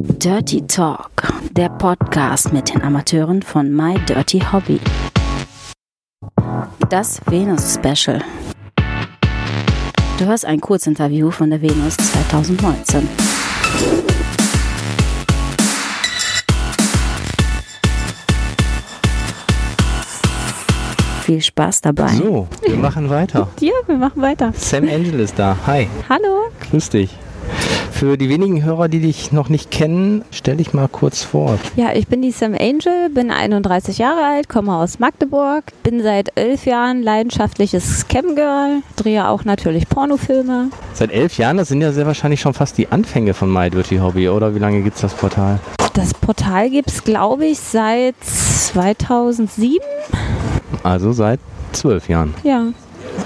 Dirty Talk, der Podcast mit den Amateuren von My Dirty Hobby. Das Venus Special. Du hörst ein Kurzinterview von der Venus 2019. Viel Spaß dabei. So, wir machen weiter. Ja, wir machen weiter. Sam Angel ist da. Hi, Hallo. grüß dich. Für die wenigen Hörer, die dich noch nicht kennen, stell dich mal kurz vor. Ja, ich bin die Sam Angel, bin 31 Jahre alt, komme aus Magdeburg, bin seit elf Jahren leidenschaftliches Camgirl, drehe auch natürlich Pornofilme. Seit elf Jahren, das sind ja sehr wahrscheinlich schon fast die Anfänge von My Dirty Hobby, oder? Wie lange gibt's das Portal? Das Portal gibt es, glaube ich, seit 2007. Also seit zwölf Jahren. Ja,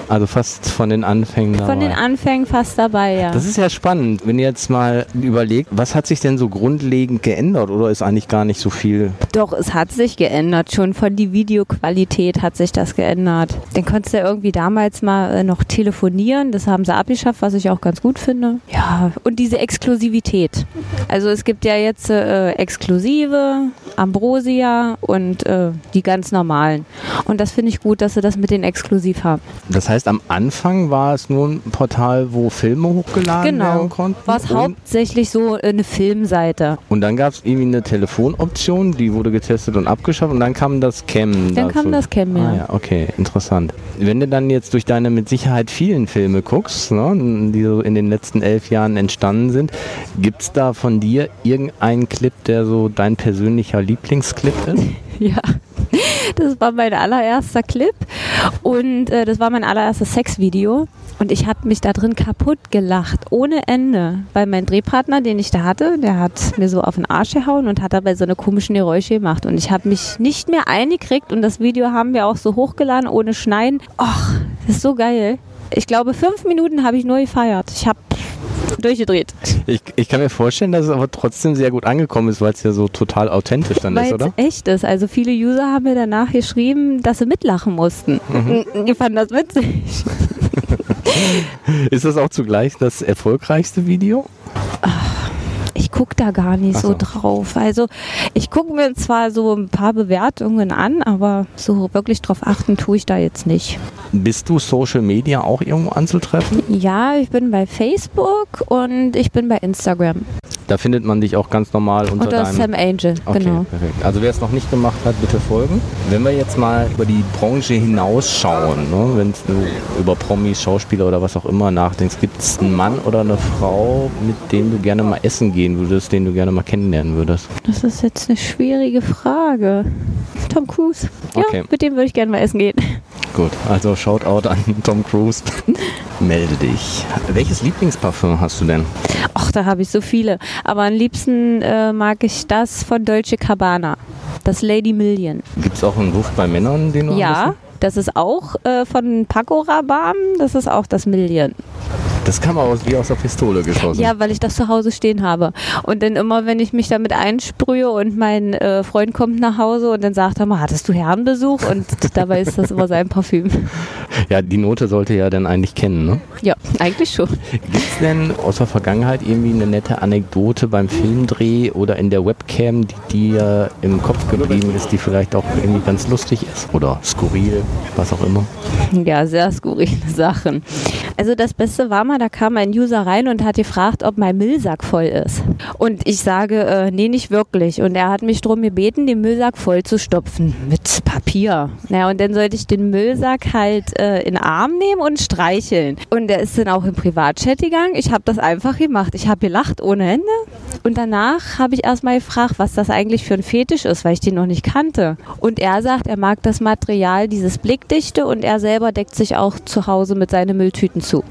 Also fast von den Anfängen dabei. von den Anfängen fast dabei, ja. das ist ja spannend, wenn ihr jetzt mal überlegt, was hat sich denn so grundlegend geändert oder ist eigentlich gar nicht so viel? Doch, es hat sich geändert. Schon von die Videoqualität hat sich das geändert. Dann konntest du ja irgendwie damals mal äh, noch telefonieren. Das haben sie abgeschafft, was ich auch ganz gut finde. Ja, und diese Exklusivität. Also es gibt ja jetzt äh, Exklusive, Ambrosia und äh, die ganz normalen. Und das finde ich gut, dass sie das mit den Exklusiv haben. Das heißt, am Anfang war es nur ein Portal, wo Filme hochgeladen Genau. werden konnten. War es hauptsächlich so eine Filmseite. und dann gab es irgendwie eine Telefonoption, die wurde getestet und abgeschafft und dann kam das Cam. Dann dazu. kam das Cam, ja. Ah ja, okay, interessant. Wenn du dann jetzt durch deine mit Sicherheit vielen Filme guckst, ne, die so in den letzten elf Jahren entstanden sind, gibt es da von dir irgendeinen Clip, der so dein persönlicher Lieblingsclip ist? Ja, das war mein allererster Clip und äh, das war mein allererstes Sexvideo. Und ich habe mich da drin kaputt gelacht, ohne Ende. Weil mein Drehpartner, den ich da hatte, der hat mir so auf den Arsch gehauen und hat dabei so eine komischen Geräusche gemacht. Und ich habe mich nicht mehr eingekriegt und das Video haben wir auch so hochgeladen, ohne Schneiden. Och, das ist so geil. Ich glaube, fünf Minuten habe ich nur gefeiert. Ich habe durchgedreht. Ich, ich kann mir vorstellen, dass es aber trotzdem sehr gut angekommen ist, weil es ja so total authentisch dann ist, Weil oder? echt ist. Also viele User haben mir danach geschrieben, dass sie mitlachen mussten. Mhm. Die fanden das witzig. Ist das auch zugleich das erfolgreichste Video? Ich gucke da gar nicht so so. drauf. Also ich gucke mir zwar so ein paar Bewertungen an, aber so wirklich drauf achten tue ich da jetzt nicht. Bist du Social Media auch irgendwo anzutreffen? Ja, ich bin bei Facebook und ich bin bei Instagram. Da findet man dich auch ganz normal unter Unter deinem... Sam Angel, Okay, genau. perfekt. Also wer es noch nicht gemacht hat, bitte folgen. Wenn wir jetzt mal über die Branche hinausschauen, ne? wenn du über Promis, Schauspieler oder was auch immer nachdenkst, gibt es einen Mann oder eine Frau, mit dem du gerne mal essen gehen würdest, den du gerne mal kennenlernen würdest? Das ist jetzt eine schwierige Frage. Tom Cruise. Ja, Okay. mit dem würde ich gerne mal essen gehen. Gut, also Shoutout an Tom Cruise. Melde dich. Welches Lieblingsparfüm hast du denn? Ach, da habe ich so viele. Aber am liebsten äh, mag ich das von Dolce Cabana. Das Lady Million. Gibt es auch einen Duft bei Männern, den du Ja, das ist auch äh, von Paco Rabanne. Das ist auch das Million. Das kam aus, wie aus der Pistole geschossen. Ja, weil ich das zu Hause stehen habe. Und dann immer, wenn ich mich damit einsprühe und mein äh, Freund kommt nach Hause und dann sagt er mal, hattest du Herrenbesuch? Und dabei ist das immer sein Parfüm. Ja, die Note sollte ja dann eigentlich kennen, ne? Ja, eigentlich schon. Gibt es denn aus der Vergangenheit irgendwie eine nette Anekdote beim Filmdreh oder in der Webcam, die dir im Kopf geblieben ist, die vielleicht auch irgendwie ganz lustig ist? Oder skurril, was auch immer? Ja, sehr skurrile Sachen. Also das Beste war mal, da kam ein User rein und hat gefragt, ob mein Müllsack voll ist. Und ich sage, äh, nee, nicht wirklich. Und er hat mich darum gebeten, den Müllsack voll zu stopfen mit Papier. Naja, und dann sollte ich den Müllsack halt äh, in den Arm nehmen und streicheln. Und er ist dann auch im Privatchat gegangen. Ich habe das einfach gemacht. Ich habe gelacht ohne Ende. Und danach habe ich erstmal gefragt, was das eigentlich für ein Fetisch ist, weil ich den noch nicht kannte. Und er sagt, er mag das Material, dieses Blickdichte und er selber deckt sich auch zu Hause mit seinen Mülltüten zu.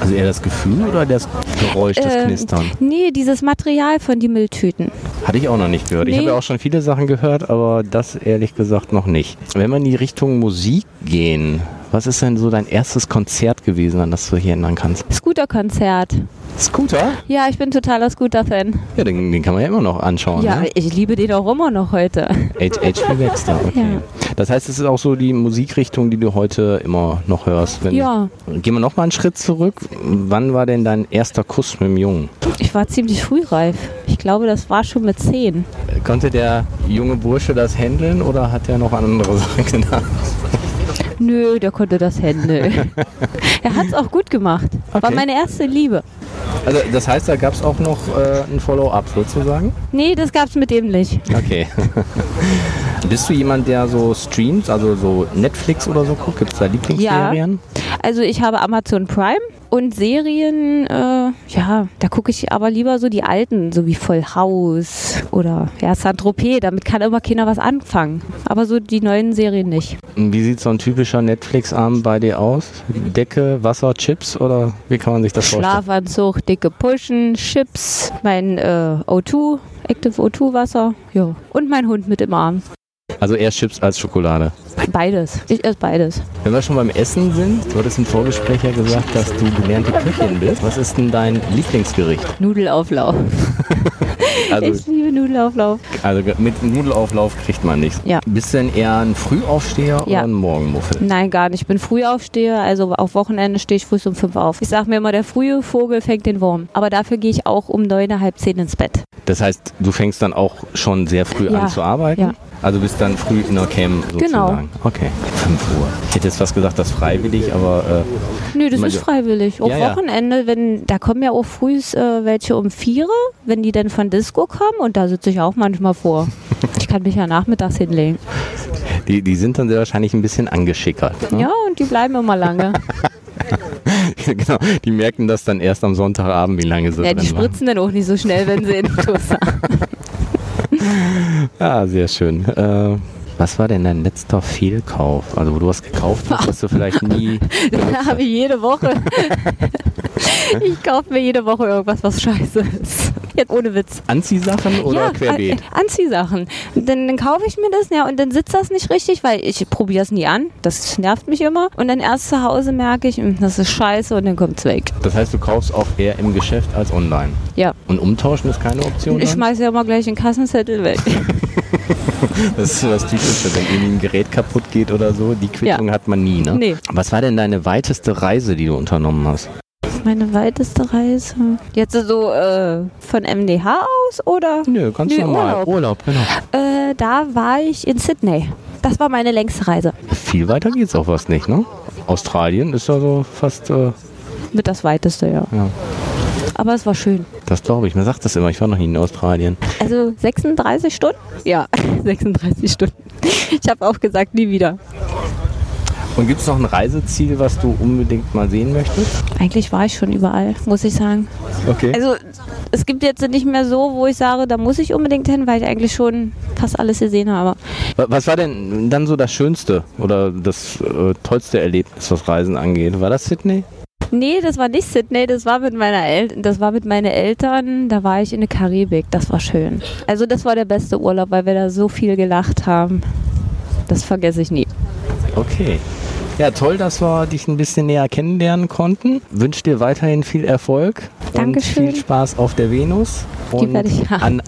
Also eher das Gefühl oder das Geräusch, das Ähm, Knistern? Nee, dieses Material von die Mülltüten. Hatte ich auch noch nicht gehört. Ich Nee. habe ja auch schon viele Sachen gehört, aber das ehrlich gesagt noch nicht. Wenn wir in die Richtung Musik gehen, was ist denn so dein erstes Konzert gewesen, an das du dich erinnern kannst? Scooterkonzert. Scooter? Ja, ich bin totaler Scooter-Fan. Ja, den, den kann man ja immer noch anschauen. Ja, ne? ich liebe den auch immer noch heute. HP Baxter, okay. Ja. Das heißt, es ist auch so die Musikrichtung, die du heute immer noch hörst. Wenn Ja. Gehen wir noch mal einen Schritt zurück. Wann war denn dein erster Kuss mit dem Jungen? Ich war ziemlich frühreif. Ich glaube, das war schon mit zehn. Konnte der junge Bursche das handeln oder hat er noch an andere Sachen gedacht? Nö, der konnte das handeln. er hat es auch gut gemacht. War Okay. meine erste Liebe. Also das heißt, da gab es auch noch äh, ein Follow-up sozusagen? Nee, das gab's mit dem nicht. Okay. Bist du jemand, der so streamt, also so Netflix oder so guckt? Gibt es da Lieblingsserien? Also ich habe Amazon Prime und Serien, äh, ja, da gucke ich aber lieber so die alten, so wie Voll House oder ja, Saint-Tropez, damit kann immer keiner was anfangen. Aber so die neuen Serien nicht. Wie sieht so ein typischer Netflix-Abend bei dir aus? Decke, Wasser, Chips oder wie kann man sich das vorstellen? Schlafanzug, dicke Pushen, Chips, mein äh, O2, Active O2 Wasser, ja. Und mein Hund mit im Arm. Also eher Chips als Schokolade. Beides. Ich esse beides. Wenn wir schon beim Essen sind, du hattest im Vorgespräch ja gesagt, dass du gelernte Köchin bist. Was ist denn dein Lieblingsgericht? Nudelauflauf. Also, Ich liebe Nudelauflauf. also mit Nudelauflauf kriegt man nichts. Ja. Bist du denn eher ein Frühaufsteher oder Ja. ein Morgenmuffel? Nein, gar nicht. Ich bin Frühaufsteher, also auf Wochenende stehe ich früh um fünf auf. Ich sage mir immer, der frühe Vogel fängt den Wurm. Aber dafür gehe ich auch um neun, halb zehn ins Bett. Das heißt, du fängst dann auch schon sehr früh Ja. an zu arbeiten? Ja. Also bist dann früh in der Cam sozusagen? Genau. Okay, 5 Uhr. Ich hätte jetzt fast gesagt, das ist freiwillig, aber Nö, das ist freiwillig. Auch Ja. Wochenende, wenn, da kommen ja auch früh äh, welche um vier, wenn die dann von Disco kommen und da sitze ich auch manchmal vor. Ich kann mich ja nachmittags hinlegen. äh, die, die sind dann sehr wahrscheinlich ein bisschen angeschickert. Ne? Ja, und die bleiben immer lange. genau, die merken das dann erst am Sonntagabend, wie lange sie ja, die drin waren. spritzen dann auch nicht so schnell, wenn sie in den Toaster Ja, sehr schön. Äh, was war denn dein letzter Fehlkauf? Also wo du was gekauft hast, was du vielleicht nie... Da habe ich jede Woche. ich kaufe mir jede Woche irgendwas, was scheiße ist. Jetzt ohne Witz. Anziehsachen oder ja, querbeet? äh, Anziehsachen. Dann, dann kaufe ich mir das, ja, und dann sitzt das nicht richtig, weil ich probiere es nie an. Das nervt mich immer. Und dann erst zu Hause merke ich, hm, das ist scheiße und dann kommt es weg. Das heißt, du kaufst auch eher im Geschäft als online. Ja. Und umtauschen ist keine Option? Ich schmeiße ja immer gleich den Kassenzettel weg. Das ist so das Typische, wenn irgendwie ein Gerät kaputt geht oder so. Die Quittung hat man nie, ne? Nee. Was war denn deine weiteste Reise, die du unternommen hast? Meine weiteste Reise. Jetzt so äh, von MDH aus oder? Nö, ganz Nee, normal. Urlaub. genau. Äh, da war ich in Sydney. Das war meine längste Reise. Viel weiter geht's auch was nicht, ne? Australien ist ja so fast, äh, Mit das weiteste, ja. ja, Aber es war schön. das glaube ich. Man sagt das immer, ich war noch nie in Australien. Also 36 Stunden? Ja, 36 Stunden. Ich habe auch gesagt, nie wieder. Und gibt es noch ein Reiseziel, was du unbedingt mal sehen möchtest? Eigentlich war ich schon überall, muss ich sagen. Okay. Also es gibt jetzt nicht mehr so, wo ich sage, da muss ich unbedingt hin, weil ich eigentlich schon fast alles gesehen habe. Wa- Was war denn dann so das Schönste oder das äh, tollste Erlebnis, was Reisen angeht? War das Sydney? Nee, das war nicht Sydney, das war mit meiner El das war mit meinen Eltern, da war ich in der Karibik, das war schön. Also das war der beste Urlaub, weil wir da so viel gelacht haben. Das vergesse ich nie. Okay. Ja, toll, dass wir dich ein bisschen näher kennenlernen konnten. Wünsche dir weiterhin viel Erfolg Dankeschön. und viel Spaß auf der Venus. Die Und werde ich haben. an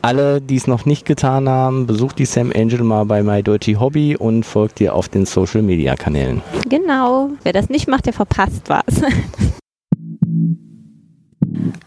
alle, die es noch nicht getan haben, besucht die Sam Angel mal bei My Dirty Hobby und folgt dir auf den Social Media Kanälen. Genau. Wer das nicht macht, der verpasst was.